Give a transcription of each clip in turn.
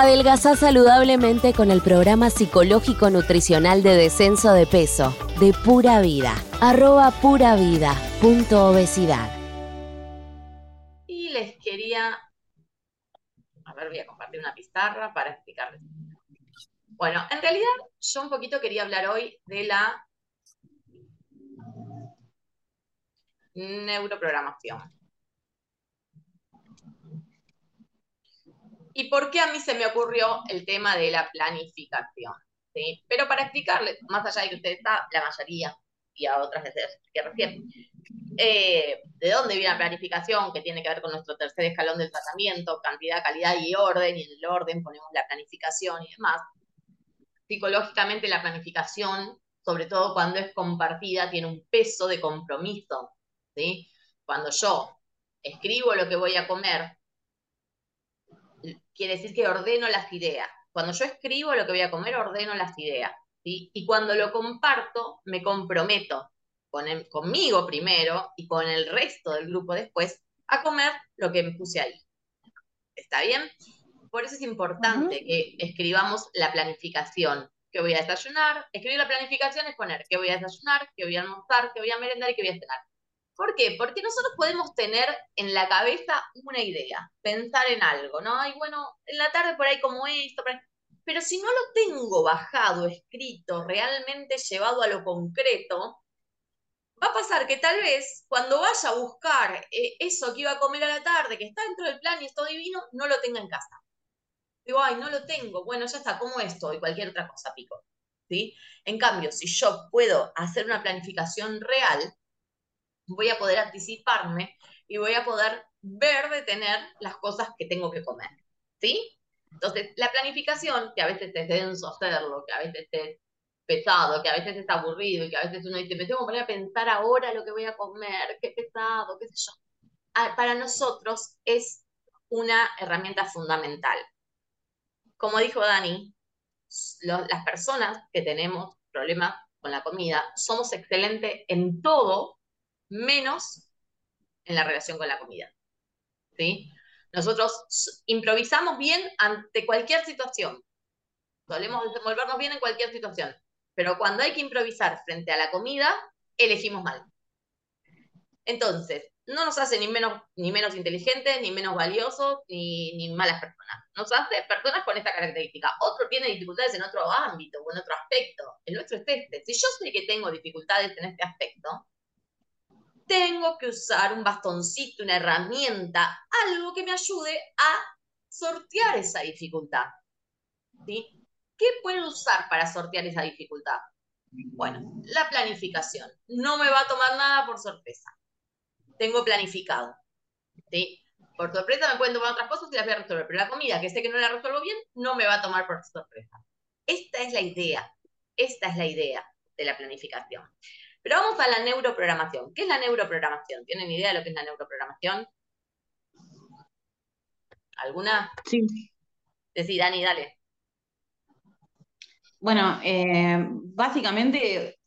Adelgazá saludablemente con el programa psicológico nutricional de descenso de peso de Pura Vida. Arroba pura vida punto obesidad. Y les quería... A ver, voy a compartir una pizarra para explicarles. Bueno, en realidad yo un poquito quería hablar hoy de la neuroprogramación. ¿Y por qué a mí se me ocurrió el tema de la planificación? ¿sí? Pero para explicarles, más allá de que usted está, la mayoría, y a otras veces que recién, eh, de dónde viene la planificación, que tiene que ver con nuestro tercer escalón del tratamiento, cantidad, calidad y orden, y en el orden ponemos la planificación y demás. Psicológicamente la planificación, sobre todo cuando es compartida, tiene un peso de compromiso. ¿sí? Cuando yo escribo lo que voy a comer, quiere decir que ordeno las ideas. Cuando yo escribo lo que voy a comer, ordeno las ideas. Y cuando lo comparto, me comprometo con conmigo primero y con el resto del grupo después a comer lo que me puse ahí. ¿Está bien? Por eso es importante que escribamos la planificación. ¿Qué voy a desayunar? Escribir la planificación es poner qué voy a desayunar, qué voy a almorzar, qué voy a merendar y qué voy a cenar. ¿Por qué? Porque nosotros podemos tener en la cabeza una idea, pensar en algo, ¿no? Y bueno, en la tarde por ahí como esto, pero si no lo tengo bajado, escrito, realmente llevado a lo concreto, va a pasar que tal vez cuando vaya a buscar eh, eso que iba a comer a la tarde, que está dentro del plan y es divino, no lo tenga en casa. Digo, ay, no lo tengo, bueno, ya está, como esto y cualquier otra cosa, pico. ¿Sí? En cambio, si yo puedo hacer una planificación real, voy a poder anticiparme y voy a poder ver de tener las cosas que tengo que comer. ¿Sí? Entonces, la planificación, que a veces es denso hacerlo, que a veces es pesado, que a veces es aburrido y que a veces uno dice, me tengo que poner a pensar ahora lo que voy a comer, qué pesado, qué sé yo. Ah, para nosotros es una herramienta fundamental. Como dijo Dani, las personas que tenemos problemas con la comida somos excelentes en todo menos en la relación con la comida. ¿sí? Nosotros improvisamos bien ante cualquier situación. Solemos desenvolvernos bien en cualquier situación. Pero cuando hay que improvisar frente a la comida, elegimos mal. Entonces, no nos hace ni menos, ni menos inteligentes, ni menos valiosos, ni, ni malas personas. Nos hace personas con esta característica. Otro tiene dificultades en otro ámbito o en otro aspecto. El nuestro es este. Si yo sé que tengo dificultades en este aspecto, tengo que usar un bastoncito, una herramienta, algo que me ayude a sortear esa dificultad. ¿Sí? ¿Qué puedo usar para sortear esa dificultad? Bueno, la planificación. No me va a tomar nada por sorpresa. Tengo planificado. ¿sí? Por sorpresa me pueden tomar otras cosas y las voy a resolver, pero la comida, que sé que no la resuelvo bien, no me va a tomar por sorpresa. Esta es la idea. Esta es la idea de la planificación. Pero vamos a la neuroprogramación. ¿Qué es la neuroprogramación? ¿Tienen idea de lo que es la neuroprogramación? ¿Alguna? Sí. Decí, Dani, dale. Bueno, eh, básicamente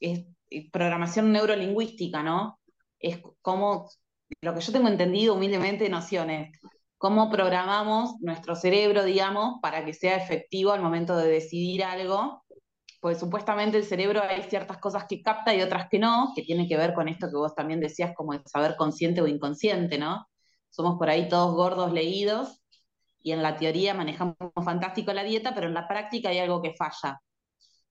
es programación neurolingüística, ¿no? Es como, lo que yo tengo entendido humildemente, nociones, cómo programamos nuestro cerebro, digamos, para que sea efectivo al momento de decidir algo pues supuestamente el cerebro hay ciertas cosas que capta y otras que no, que tiene que ver con esto que vos también decías, como el saber consciente o inconsciente, ¿no? Somos por ahí todos gordos leídos y en la teoría manejamos fantástico la dieta, pero en la práctica hay algo que falla.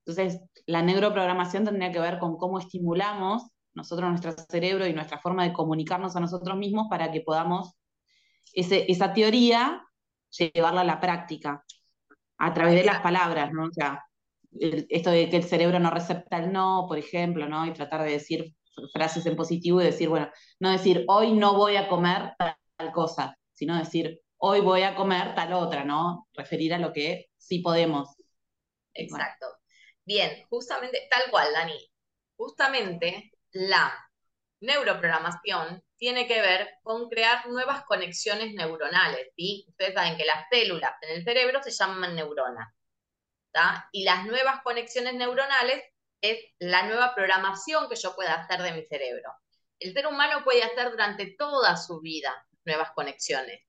Entonces, la neuroprogramación tendría que ver con cómo estimulamos nosotros nuestro cerebro y nuestra forma de comunicarnos a nosotros mismos para que podamos ese, esa teoría llevarla a la práctica a través de las palabras, ¿no? O sea, esto de que el cerebro no recepta el no, por ejemplo, ¿no? Y tratar de decir frases en positivo y decir, bueno, no decir hoy no voy a comer tal cosa, sino decir hoy voy a comer tal otra, ¿no? Referir a lo que sí podemos. Exacto. Bien, justamente, tal cual, Dani. Justamente la neuroprogramación tiene que ver con crear nuevas conexiones neuronales, ¿sí? Ustedes saben que las células en el cerebro se llaman neuronas. Y las nuevas conexiones neuronales es la nueva programación que yo pueda hacer de mi cerebro. El ser humano puede hacer durante toda su vida nuevas conexiones.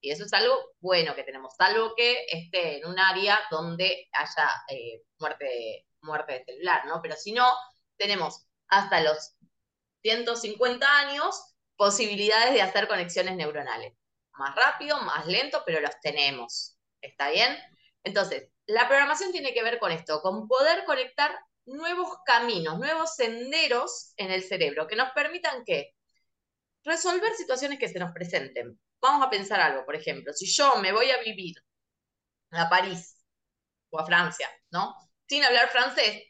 Y eso es algo bueno que tenemos, salvo que esté en un área donde haya eh, muerte, muerte celular, ¿no? Pero si no, tenemos hasta los 150 años posibilidades de hacer conexiones neuronales. Más rápido, más lento, pero los tenemos. ¿Está bien? Entonces, la programación tiene que ver con esto, con poder conectar nuevos caminos, nuevos senderos en el cerebro que nos permitan que resolver situaciones que se nos presenten. Vamos a pensar algo, por ejemplo, si yo me voy a vivir a París o a Francia, ¿no? Sin hablar francés,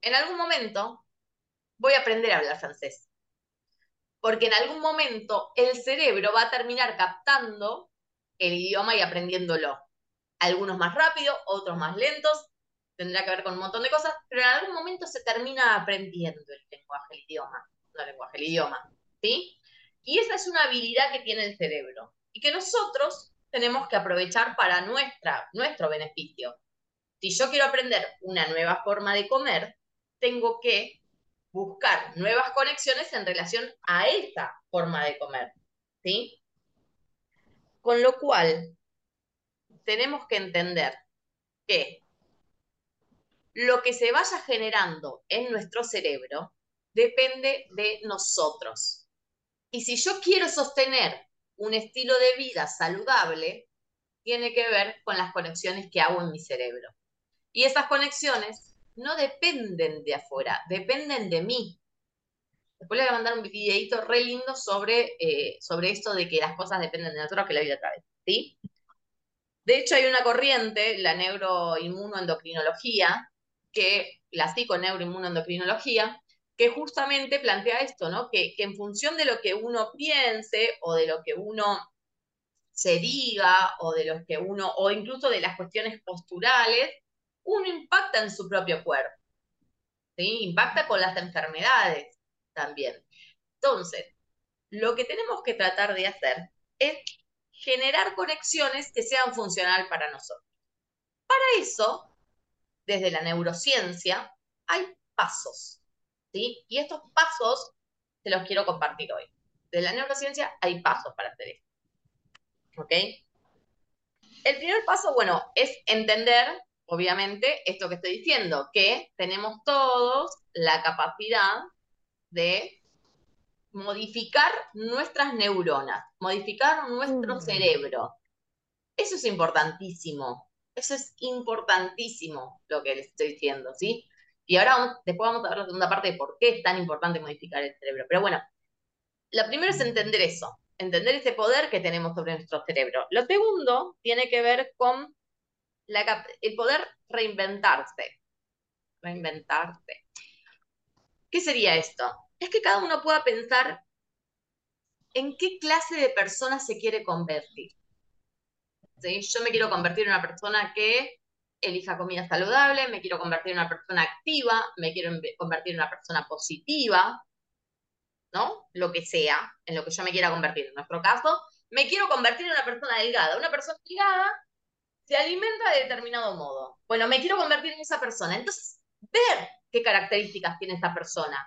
en algún momento voy a aprender a hablar francés. Porque en algún momento el cerebro va a terminar captando el idioma y aprendiéndolo. Algunos más rápido, otros más lentos, tendrá que ver con un montón de cosas, pero en algún momento se termina aprendiendo el lenguaje, el idioma, no el el idioma, ¿sí? Y esa es una habilidad que tiene el cerebro y que nosotros tenemos que aprovechar para nuestra, nuestro beneficio. Si yo quiero aprender una nueva forma de comer, tengo que buscar nuevas conexiones en relación a esa forma de comer, ¿sí? Con lo cual, tenemos que entender que lo que se vaya generando en nuestro cerebro depende de nosotros. Y si yo quiero sostener un estilo de vida saludable, tiene que ver con las conexiones que hago en mi cerebro. Y esas conexiones no dependen de afuera, dependen de mí. Después le voy a mandar un videito re lindo sobre, eh, sobre esto de que las cosas dependen de nosotros que la vida otra vez. ¿sí? De hecho, hay una corriente, la neuroinmunoendocrinología, que la psiconeuroinmunoendocrinología, que justamente plantea esto, ¿no? Que, en función de lo que uno piense o de lo que uno se diga o de lo que uno, o incluso de las cuestiones posturales, uno impacta en su propio cuerpo. ¿sí? Impacta con las enfermedades también. Entonces, lo que tenemos que tratar de hacer es generar conexiones que sean funcionales para nosotros. Para eso, desde la neurociencia, hay pasos. ¿sí? Y estos pasos te los quiero compartir hoy. De la neurociencia hay pasos para hacer esto. ¿Ok? El primer paso, bueno, es entender, obviamente, esto que estoy diciendo, que tenemos todos la capacidad de modificar nuestras neuronas, modificar nuestro mm. cerebro. Eso es importantísimo. Eso es importantísimo lo que les estoy diciendo, ¿sí? Y ahora después vamos a ver la segunda parte de por qué es tan importante modificar el cerebro. Pero bueno, lo primero es entender eso, entender ese poder que tenemos sobre nuestro cerebro. Lo segundo tiene que ver con el poder reinventarse. Reinventarse. ¿Qué sería esto? Es que cada uno pueda pensar en qué clase de persona se quiere convertir. Yo me quiero convertir en una persona que elija comida saludable, me quiero convertir en una persona activa, me quiero convertir en una persona positiva, ¿no? Lo que sea, en lo que yo me quiera convertir. En nuestro caso, me quiero convertir en una persona delgada. Una persona delgada se alimenta de determinado modo. Bueno, me quiero convertir en esa persona. Entonces, ver qué características tiene esa persona.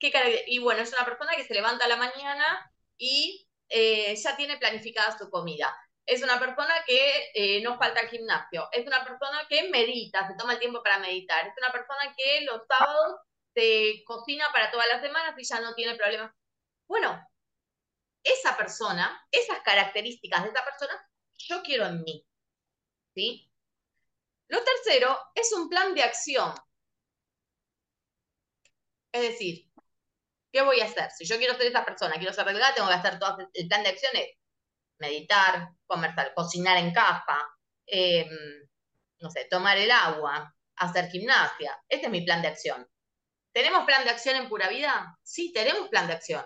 ¿Qué y bueno, es una persona que se levanta a la mañana y eh, ya tiene planificada su comida es una persona que eh, no falta al gimnasio, es una persona que medita, se toma el tiempo para meditar, es una persona que los sábados se cocina para todas las semanas y ya no tiene problemas. Bueno, esa persona, esas características de esa persona, yo quiero en mí. ¿Sí? Lo tercero es un plan de acción. Es decir, ¿qué voy a hacer? Si yo quiero ser esa persona, quiero ser delgada, tengo que hacer todo el plan de acciones meditar, comer, cocinar en casa, em, no sé, tomar el agua, hacer gimnasia. Este es mi plan de acción. ¿Tenemos plan de acción en pura vida? Sí, tenemos plan de acción.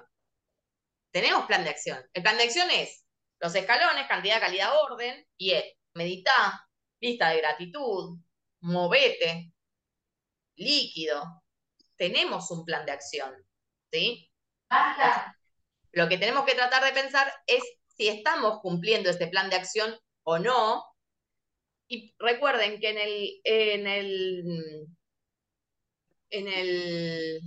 Tenemos plan de acción. El plan de acción es los escalones, cantidad, calidad, orden, y es meditar, lista de gratitud, movete, líquido. Tenemos un plan de acción. ¿Sí? Lo que tenemos que tratar de pensar es si estamos cumpliendo este plan de acción o no. Y recuerden que en el, en el, en el,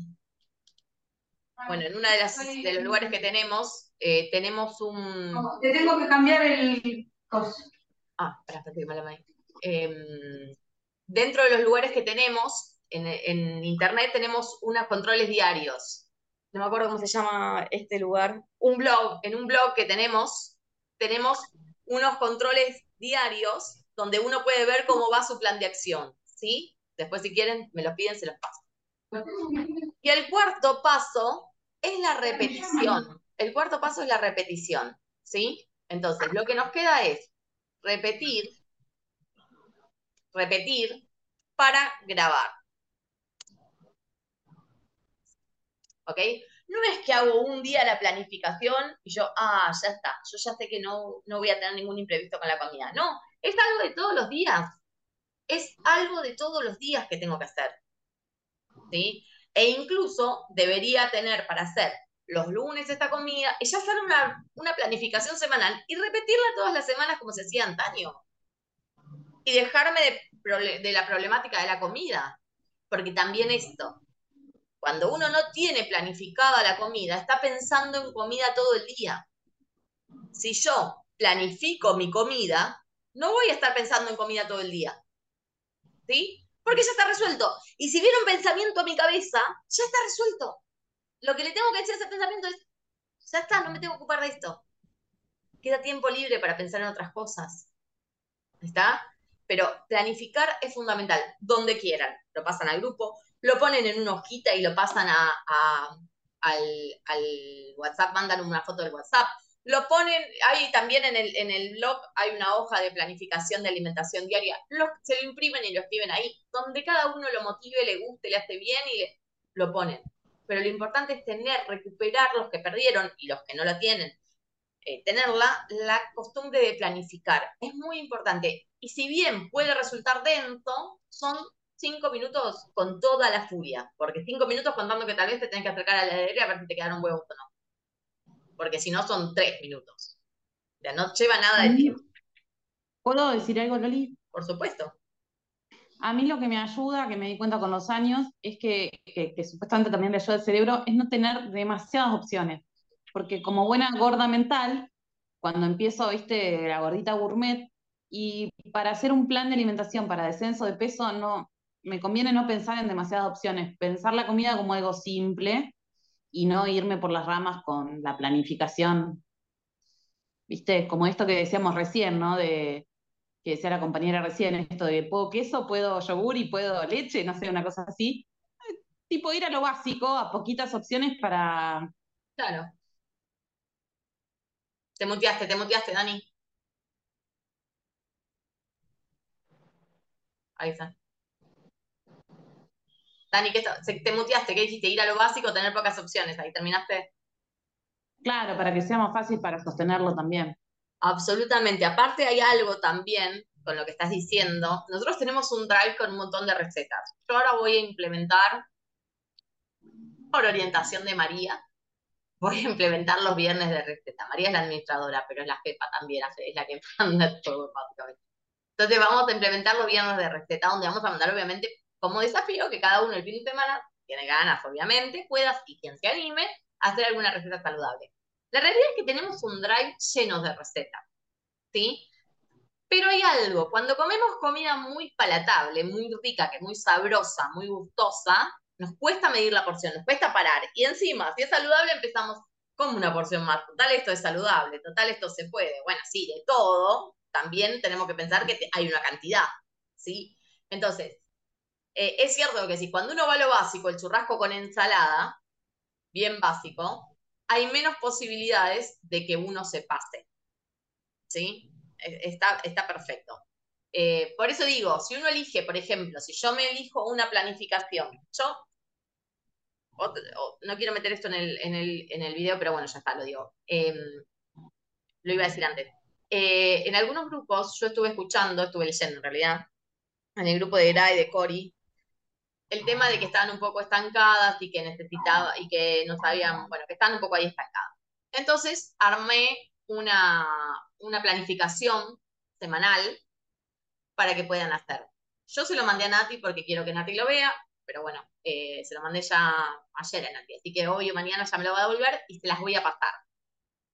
bueno, en uno de, de los lugares que tenemos Eh, tenemos un... te tengo que cambiar el... Ah, espera, espera, que me la eh, Dentro de los lugares que tenemos, en, en internet tenemos unos controles diarios. No me acuerdo cómo se llama este lugar. Un blog, en un blog que tenemos, tenemos unos controles diarios donde uno puede ver cómo va su plan de acción, ¿sí? Después si quieren, me los piden, se los paso. Y el cuarto paso es la repetición. El cuarto paso es la repetición, ¿sí? Entonces, lo que nos queda es repetir, repetir para grabar. ¿Ok? No es que hago un día la planificación y yo, ah, ya está, yo ya sé que no, no voy a tener ningún imprevisto con la comida. No, es algo de todos los días. Es algo de todos los días que tengo que hacer. ¿Sí? E incluso debería tener para hacer los lunes esta comida y ya hacer una, una planificación semanal y repetirla todas las semanas como se hacía antaño. Y dejarme de, de la problemática de la comida. Porque también esto, cuando uno no tiene planificada la comida, está pensando en comida todo el día. Si yo planifico mi comida, no voy a estar pensando en comida todo el día. ¿Sí? Porque ya está resuelto. Y si viene un pensamiento a mi cabeza, ya está resuelto. Lo que le tengo que decir a ese pensamiento es, ya está, no me tengo que ocupar de esto. Queda tiempo libre para pensar en otras cosas. ¿Está? Pero planificar es fundamental, donde quieran. Lo pasan al grupo, lo ponen en una hojita y lo pasan a, al, WhatsApp, mandan una foto del WhatsApp. Lo ponen, hay también en el, en el blog, hay una hoja de planificación de alimentación diaria. se lo imprimen y lo escriben ahí, donde cada uno lo motive, le guste, le hace bien y lo ponen. Pero lo importante es tener, recuperar los que perdieron y los que no la tienen. Eh, tenerla la costumbre de planificar. Es muy importante. Y si bien puede resultar denso, son cinco minutos con toda la furia, porque cinco minutos contando que tal vez te tenés que acercar a la heladera a ver si te quedaron huevos o no. Porque si no son tres minutos. O sea, no lleva nada de tiempo. ¿Puedo decir algo, Loli? Por supuesto. A mí lo que me ayuda, que me di cuenta con los años, es que, que, supuestamente también le ayuda al cerebro, es no tener demasiadas opciones. Porque como buena gorda mental, cuando empiezo, viste, la gordita gourmet, y para hacer un plan de alimentación para descenso de peso, no, me conviene no pensar en demasiadas opciones, pensar la comida como algo simple y no irme por las ramas con la planificación. ¿Viste? Como esto que decíamos recién, ¿no? De que decía la compañera recién, esto de puedo queso, puedo yogur y puedo leche, no sé, una cosa así. Tipo ir a lo básico, a poquitas opciones para. Claro. Te muteaste, te muteaste, Dani. Ahí está. Dani, ¿qué te muteaste? ¿Qué dijiste? Ir a lo básico, tener pocas opciones. Ahí terminaste. Claro, para que sea más fácil para sostenerlo también. Absolutamente. Aparte hay algo también con lo que estás diciendo. Nosotros tenemos un drive con un montón de recetas. Yo ahora voy a implementar, por orientación de María, voy a implementar los viernes de receta. María es la administradora, pero es la jefa también, es la que manda todo, básicamente. Entonces vamos a implementar los viernes de receta, donde vamos a mandar obviamente como desafío que cada uno el fin de semana tiene ganas, obviamente, pueda, y quien se anime, hacer alguna receta saludable. La realidad es que tenemos un drive lleno de recetas, ¿sí? Pero hay algo, cuando comemos comida muy palatable, muy rica, que es muy sabrosa, muy gustosa, nos cuesta medir la porción, nos cuesta parar. Y encima, si es saludable, empezamos como una porción más. Total, esto es saludable, total, esto se puede. Bueno, sí, de todo, también tenemos que pensar que hay una cantidad, ¿sí? Entonces, eh, es cierto que si cuando uno va a lo básico, el churrasco con ensalada, bien básico, hay menos posibilidades de que uno se pase. ¿Sí? E, está, está perfecto. Eh, por eso digo, si uno elige, por ejemplo, si yo me elijo una planificación, yo no quiero meter esto en el, en, el, video, pero bueno, ya está, lo digo. Em, lo iba a decir antes. Eh, en algunos grupos, yo estuve escuchando, estuve leyendo en realidad, en el grupo de Gra y de Cori, el tema de que estaban un poco estancadas y que necesitaba y que no sabían, bueno, que están un poco ahí estancadas. Entonces armé una, una planificación semanal para que puedan hacer. Yo se lo mandé a Nati porque quiero que Nati lo vea, pero bueno, eh, se lo mandé ya ayer a Nati, así que hoy o mañana ya me lo va a devolver y se las voy a pasar.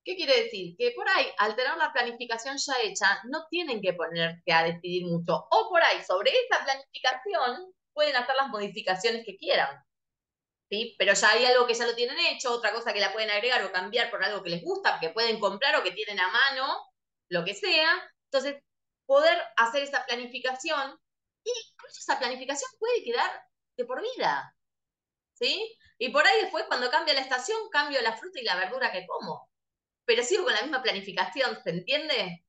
¿Qué quiere decir? Que por ahí, al tener la planificación ya hecha, no tienen que ponerse a decidir mucho. O por ahí, sobre esa planificación, pueden hacer las modificaciones que quieran. ¿sí? Pero ya hay algo que ya lo tienen hecho, otra cosa que la pueden agregar o cambiar por algo que les gusta, que pueden comprar o que tienen a mano, lo que sea. Entonces, poder hacer esa planificación y esa planificación puede quedar de por vida. ¿Sí? Y por ahí después, cuando cambia la estación, cambio la fruta y la verdura que como pero sigo con la misma planificación, ¿se entiende?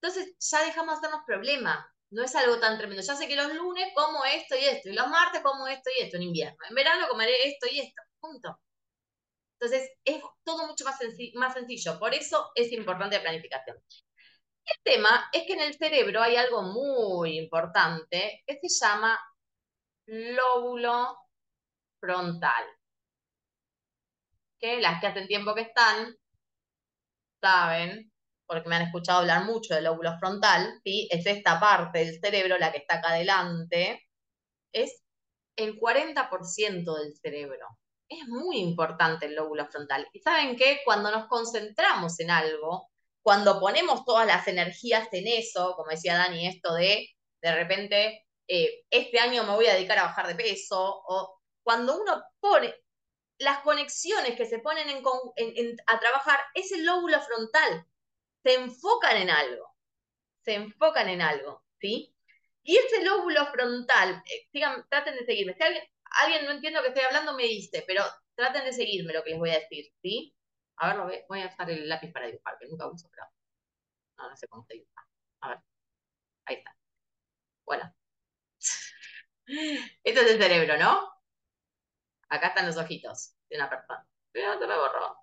Entonces ya dejamos de hacernos problemas. No es algo tan tremendo. Ya sé que los lunes como esto y esto, y los martes como esto y esto en invierno. En verano comeré esto y esto. Punto. Entonces es todo mucho más, más sencillo. Por eso es importante la planificación. El tema es que en el cerebro hay algo muy importante que se llama lóbulo frontal. Que las que hacen tiempo que están saben, porque me han escuchado hablar mucho del lóbulo frontal, ¿sí? es esta parte del cerebro, la que está acá adelante, es el 40% del cerebro. Es muy importante el lóbulo frontal. Y saben que cuando nos concentramos en algo, cuando ponemos todas las energías en eso, como decía Dani, esto de de repente, eh, este año me voy a dedicar a bajar de peso, o cuando uno pone, las conexiones que se ponen a trabajar es el lóbulo frontal. Se enfocan en algo. Se enfocan en algo, ¿sí? Y ese lóbulo frontal, eh, traten de seguirme. Si alguien, no entiende lo que estoy hablando, me dice, pero traten de seguirme lo que les voy a decir, ¿sí? A ver, voy, voy a usar el lápiz para dibujar, que nunca uso, pero no, no sé cómo se dibuja. A ver, ahí está. Bueno. Esto es el cerebro, ¿no? Acá están los ojitos de una persona. Pero se me borró.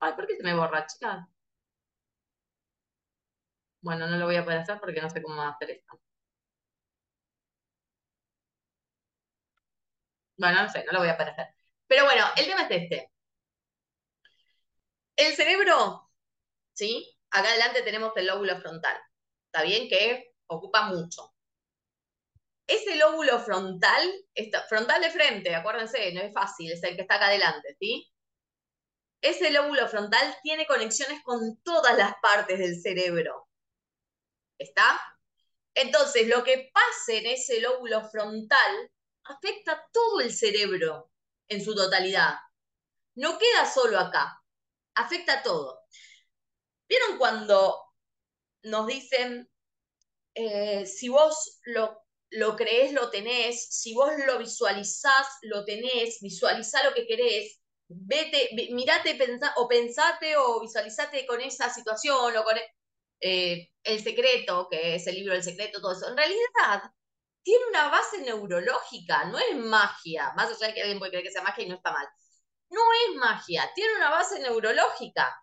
Ay, ¿por qué se me borra, chicas? Bueno, no lo voy a poder hacer porque no sé cómo hacer esto. Bueno, no sé, no lo voy a poder hacer. Pero bueno, el tema es este. El cerebro, ¿sí? Acá adelante tenemos el lóbulo frontal. Está bien que ocupa mucho ese lóbulo frontal, frontal de frente, acuérdense, no es fácil, es el que está acá adelante, ¿sí? Ese lóbulo frontal tiene conexiones con todas las partes del cerebro. ¿Está? Entonces, lo que pase en ese lóbulo frontal afecta todo el cerebro en su totalidad. No queda solo acá, afecta todo. ¿Vieron cuando nos dicen, eh, si vos lo lo crees, lo tenés, si vos lo visualizás, lo tenés, visualizá lo que querés, vete, mirate o pensate o visualizate con esa situación o con eh, el secreto, que es el libro del secreto, todo eso. En realidad, tiene una base neurológica, no es magia, más allá de que alguien puede creer que sea magia y no está mal. No es magia, tiene una base neurológica.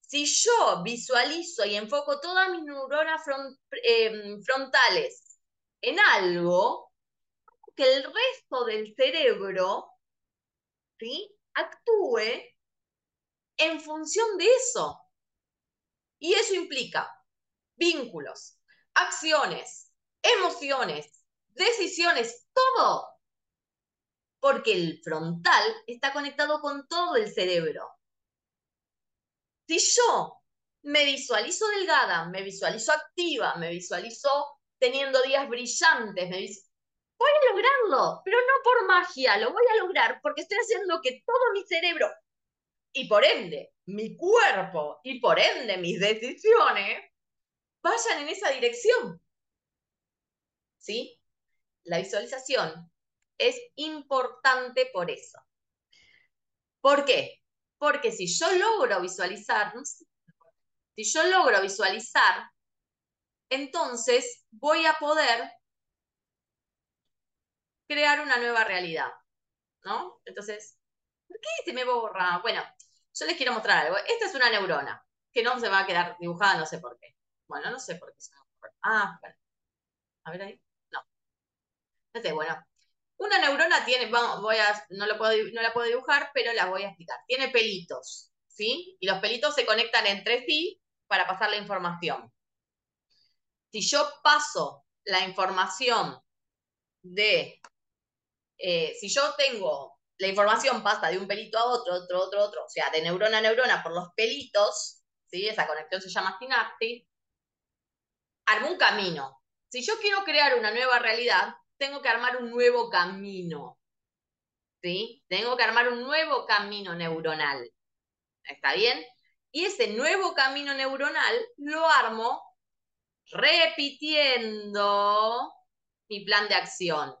Si yo visualizo y enfoco todas mis neuronas eh, frontales en algo que el resto del cerebro actúe en función de eso. Y eso implica vínculos, acciones, emociones, decisiones, todo. Porque el frontal está conectado con todo el cerebro. Si yo me visualizo delgada, me visualizo activa, me visualizo teniendo días brillantes. Me voy a lograrlo, pero no por magia, lo voy a lograr porque estoy haciendo que todo mi cerebro y por ende mi cuerpo y por ende mis decisiones vayan en esa dirección. ¿Sí? La visualización es importante por eso. ¿Por qué? Porque si yo logro visualizar, si yo logro visualizar entonces voy a poder crear una nueva realidad, ¿no? Entonces, ¿por qué se me borra? Bueno, yo les quiero mostrar algo. Esta es una neurona, que no se va a quedar dibujada, no sé por qué. Bueno, no sé por qué se me borra. Ah, bueno. A ver ahí. No. No sé, bueno. Una neurona tiene, voy a, no, lo puedo, no la puedo dibujar, pero la voy a explicar. Tiene pelitos, ¿sí? Y los pelitos se conectan entre sí para pasar la información si yo paso la información de, eh, si yo tengo la información pasa de un pelito a otro, otro, otro, otro, o sea, de neurona a neurona por los pelitos, ¿sí? Esa conexión se llama sinapsis, armo un camino. Si yo quiero crear una nueva realidad, tengo que armar un nuevo camino, ¿sí? Tengo que armar un nuevo camino neuronal, ¿está bien? Y ese nuevo camino neuronal lo armo repitiendo mi plan de acción.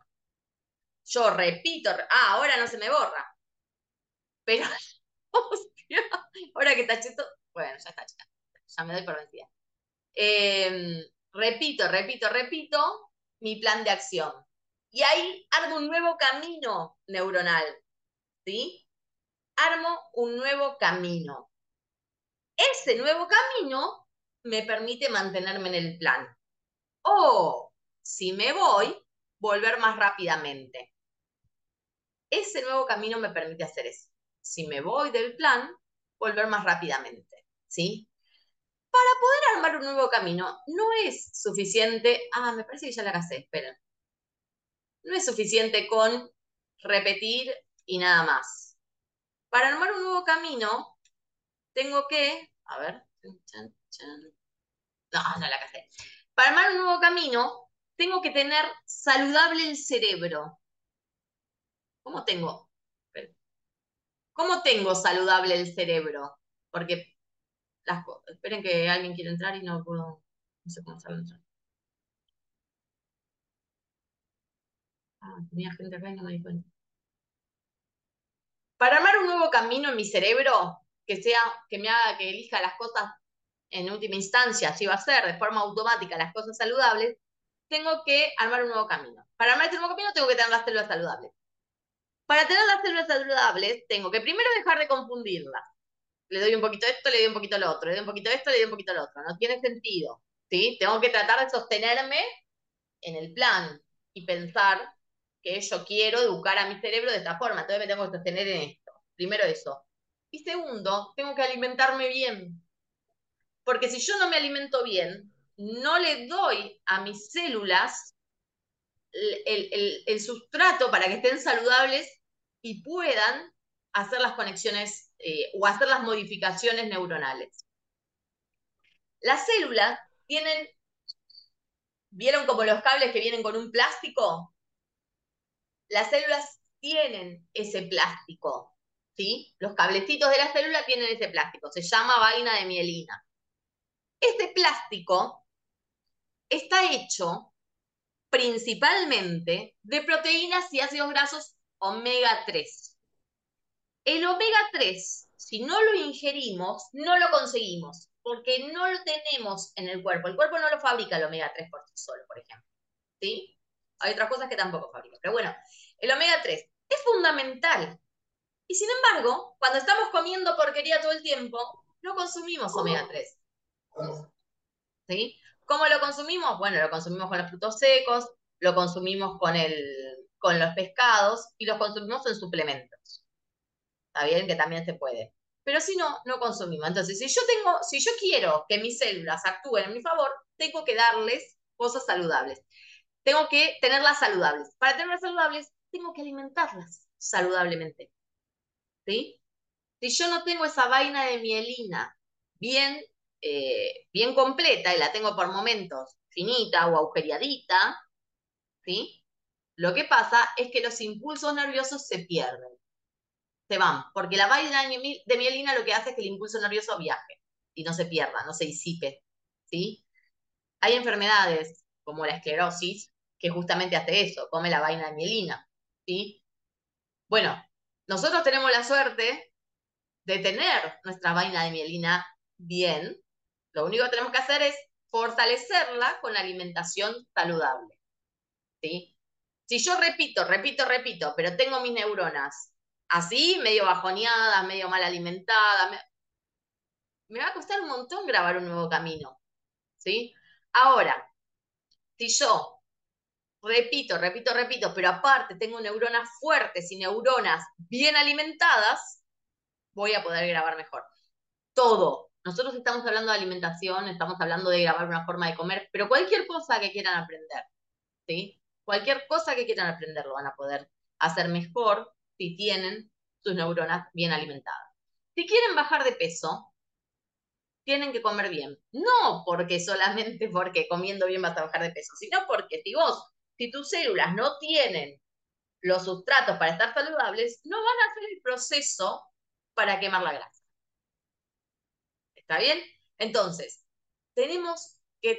Yo repito, ah, ahora no se me borra. Pero, ahora que está cheto, bueno, ya está cheto, ya me doy por vencida. Em, repito, repito, repito mi plan de acción. Y ahí armo un nuevo camino neuronal, ¿sí? Armo un nuevo camino. Ese nuevo camino me permite mantenerme en el plan. O, si me voy, volver más rápidamente. Ese nuevo camino me permite hacer eso. Si me voy del plan, volver más rápidamente, ¿sí? Para poder armar un nuevo camino, no es suficiente, ah, me parece que ya la casé, esperen. No es suficiente con repetir y nada más. Para armar un nuevo camino, tengo que, a ver, no, no la casé. Para armar un nuevo camino, tengo que tener saludable el cerebro. ¿Cómo tengo? ¿Cómo tengo saludable el cerebro? Porque las esperen que alguien quiere entrar y no puedo, no sé cómo sabe entrar. Ah, tenía gente acá y no me di cuenta. Para armar un nuevo camino en mi cerebro, que sea, que me haga que elija las cosas en última instancia, si va a ser de forma automática las cosas saludables, tengo que armar un nuevo camino. Para armar este nuevo camino tengo que tener las células saludables. Para tener las células saludables, tengo que primero dejar de confundirlas. Le doy un poquito esto, le doy un poquito lo otro, le doy un poquito esto, le doy un poquito lo otro. No tiene sentido. ¿sí? Tengo que tratar de sostenerme en el plan y pensar que yo quiero educar a mi cerebro de esta forma. Entonces me tengo que sostener en esto. Primero eso. Y segundo, tengo que alimentarme bien. Porque si yo no me alimento bien, no le doy a mis células el, sustrato para que estén saludables y puedan hacer las conexiones eh, o hacer las modificaciones neuronales. Las células tienen, ¿vieron como los cables que vienen con un plástico? Las células tienen ese plástico, ¿sí? Los cablecitos de la célula tienen ese plástico, se llama vaina de mielina. Este plástico está hecho principalmente de proteínas y ácidos grasos omega 3. El omega 3, si no lo ingerimos, no lo conseguimos, porque no lo tenemos en el cuerpo. El cuerpo no lo fabrica el omega 3 por sí solo, por ejemplo. ¿Sí? Hay otras cosas que tampoco fabrica. Pero bueno, el omega 3 es fundamental. Y sin embargo, cuando estamos comiendo porquería todo el tiempo, no consumimos omega 3. ¿Sí? ¿Cómo lo consumimos? Bueno, lo consumimos con los frutos secos, lo consumimos con, el, con los pescados y los consumimos en suplementos. Está bien que también se puede. Pero si no, no consumimos. Entonces, si yo tengo, si yo quiero que mis células actúen en mi favor, tengo que darles cosas saludables. Tengo que tenerlas saludables. Para tenerlas saludables, tengo que alimentarlas saludablemente. ¿Sí? Si yo no tengo esa vaina de mielina bien eh, bien completa y la tengo por momentos finita o agujereadita, ¿sí? Lo que pasa es que los impulsos nerviosos se pierden, se van, porque la vaina de mielina lo que hace es que el impulso nervioso viaje y no se pierda, no se disipe, ¿sí? Hay enfermedades como la esclerosis que justamente hace eso, come la vaina de mielina, ¿sí? Bueno, nosotros tenemos la suerte de tener nuestra vaina de mielina bien, lo único que tenemos que hacer es fortalecerla con alimentación saludable. ¿sí? Si yo repito, repito, repito, pero tengo mis neuronas así, medio bajoneadas, medio mal alimentadas, me, va a costar un montón grabar un nuevo camino. ¿sí? Ahora, si yo repito, repito, repito, pero aparte tengo neuronas fuertes y neuronas bien alimentadas, voy a poder grabar mejor. Todo, nosotros estamos hablando de alimentación, estamos hablando de grabar una forma de comer, pero cualquier cosa que quieran aprender, ¿sí? Cualquier cosa que quieran aprender lo van a poder hacer mejor si tienen sus neuronas bien alimentadas. Si quieren bajar de peso, tienen que comer bien. No porque solamente porque comiendo bien vas a bajar de peso, sino porque si vos, si tus células no tienen los sustratos para estar saludables, no van a hacer el proceso para quemar la grasa. ¿Está bien? Entonces, tenemos que,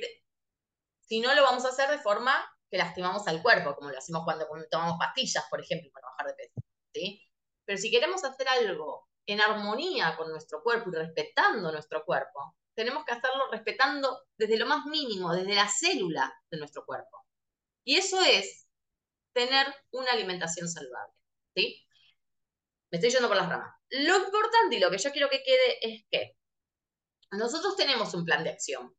si no lo vamos a hacer de forma que lastimamos al cuerpo, como lo hacemos cuando tomamos pastillas, por ejemplo, para bajar de peso. ¿sí? Pero si queremos hacer algo en armonía con nuestro cuerpo y respetando nuestro cuerpo, tenemos que hacerlo respetando desde lo más mínimo, desde la célula de nuestro cuerpo. Y eso es tener una alimentación saludable. ¿sí? Me estoy yendo por las ramas. Lo importante y lo que yo quiero que quede es que nosotros tenemos un plan de acción.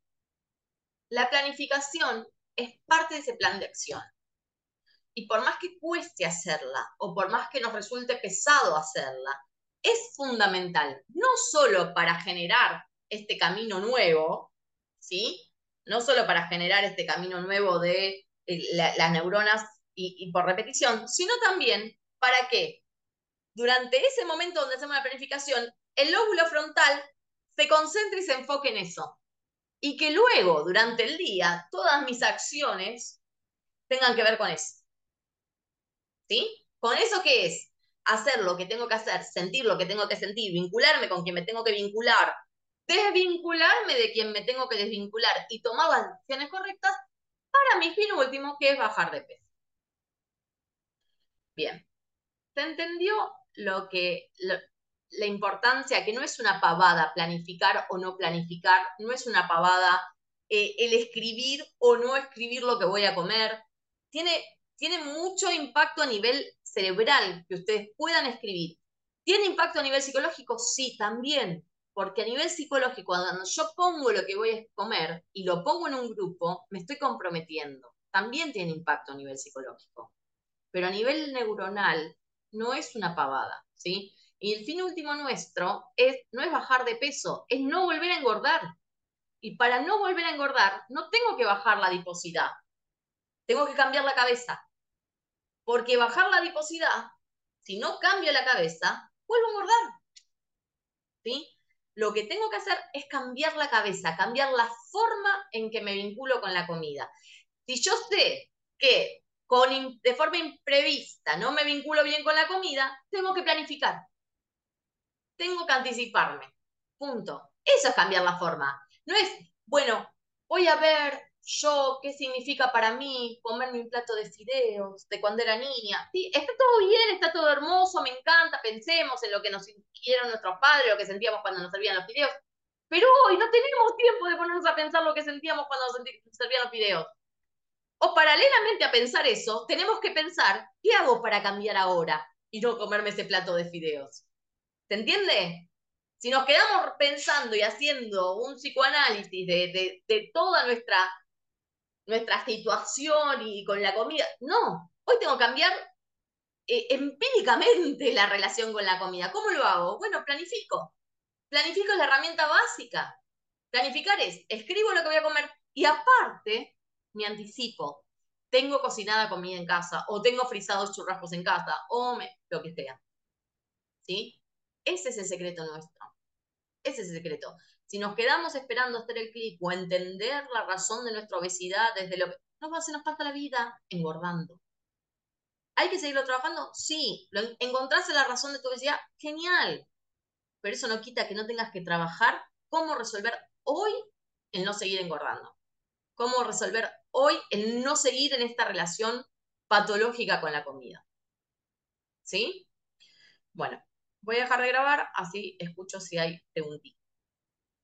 La planificación es parte de ese plan de acción. Y por más que cueste hacerla o por más que nos resulte pesado hacerla, es fundamental, no solo para generar este camino nuevo, ¿sí? No solo para generar este camino nuevo de eh, las neuronas y, por repetición, sino también para que durante ese momento donde hacemos la planificación, el lóbulo frontal se concentre y se enfoque en eso. Y que luego, durante el día, todas mis acciones tengan que ver con eso. ¿Sí? ¿Con eso qué es? Hacer lo que tengo que hacer, sentir lo que tengo que sentir, vincularme con quien me tengo que vincular, desvincularme de quien me tengo que desvincular y tomar las decisiones correctas para mi fin último, que es bajar de peso. Bien, ¿se entendió lo que, la importancia, que no es una pavada planificar o no planificar, no es una pavada eh, el escribir o no escribir lo que voy a comer. Tiene, tiene mucho impacto a nivel cerebral que ustedes puedan escribir. ¿Tiene impacto a nivel psicológico? Sí, también. Porque a nivel psicológico, cuando yo pongo lo que voy a comer y lo pongo en un grupo, me estoy comprometiendo. También tiene impacto a nivel psicológico. Pero a nivel neuronal no es una pavada, ¿sí? Y el fin último nuestro es, no es bajar de peso, es no volver a engordar. Y para no volver a engordar, no tengo que bajar la adiposidad, tengo que cambiar la cabeza. Porque bajar la adiposidad, si no cambio la cabeza, vuelvo a engordar. ¿Sí? Lo que tengo que hacer es cambiar la cabeza, cambiar la forma en que me vinculo con la comida. Si yo sé que con, de forma imprevista no me vinculo bien con la comida, tengo que planificar tengo que anticiparme. Punto. Eso es cambiar la forma. No es, bueno, voy a ver yo qué significa para mí comerme un plato de fideos de cuando era niña. Sí, está todo bien, está todo hermoso, me encanta, pensemos en lo que nos hicieron nuestros padres, lo que sentíamos cuando nos servían los fideos. Pero hoy no tenemos tiempo de ponernos a pensar lo que sentíamos cuando nos servían los fideos. O paralelamente a pensar eso, tenemos que pensar, ¿qué hago para cambiar ahora y no comerme ese plato de fideos? ¿Se entiende? Si nos quedamos pensando y haciendo un psicoanálisis de, toda nuestra, nuestra situación y con la comida, no, hoy tengo que cambiar eh, empíricamente la relación con la comida. ¿Cómo lo hago? Bueno, planifico. Planifico es la herramienta básica. Planificar es, escribo lo que voy a comer y aparte me anticipo. Tengo cocinada comida en casa o tengo frisados churrascos en casa o lo que sea. ¿Sí? Ese es el secreto nuestro. Ese es el secreto. Si nos quedamos esperando hacer el clic o entender la razón de nuestra obesidad desde lo que no se nos pasa la vida engordando. ¿Hay que seguirlo trabajando? Sí. ¿Lo ¿Encontraste la razón de tu obesidad? Genial. Pero eso no quita que no tengas que trabajar cómo resolver hoy el no seguir engordando. Cómo resolver hoy el no seguir en esta relación patológica con la comida. ¿Sí? Bueno, Voy a dejar de grabar, así escucho si hay preguntitas.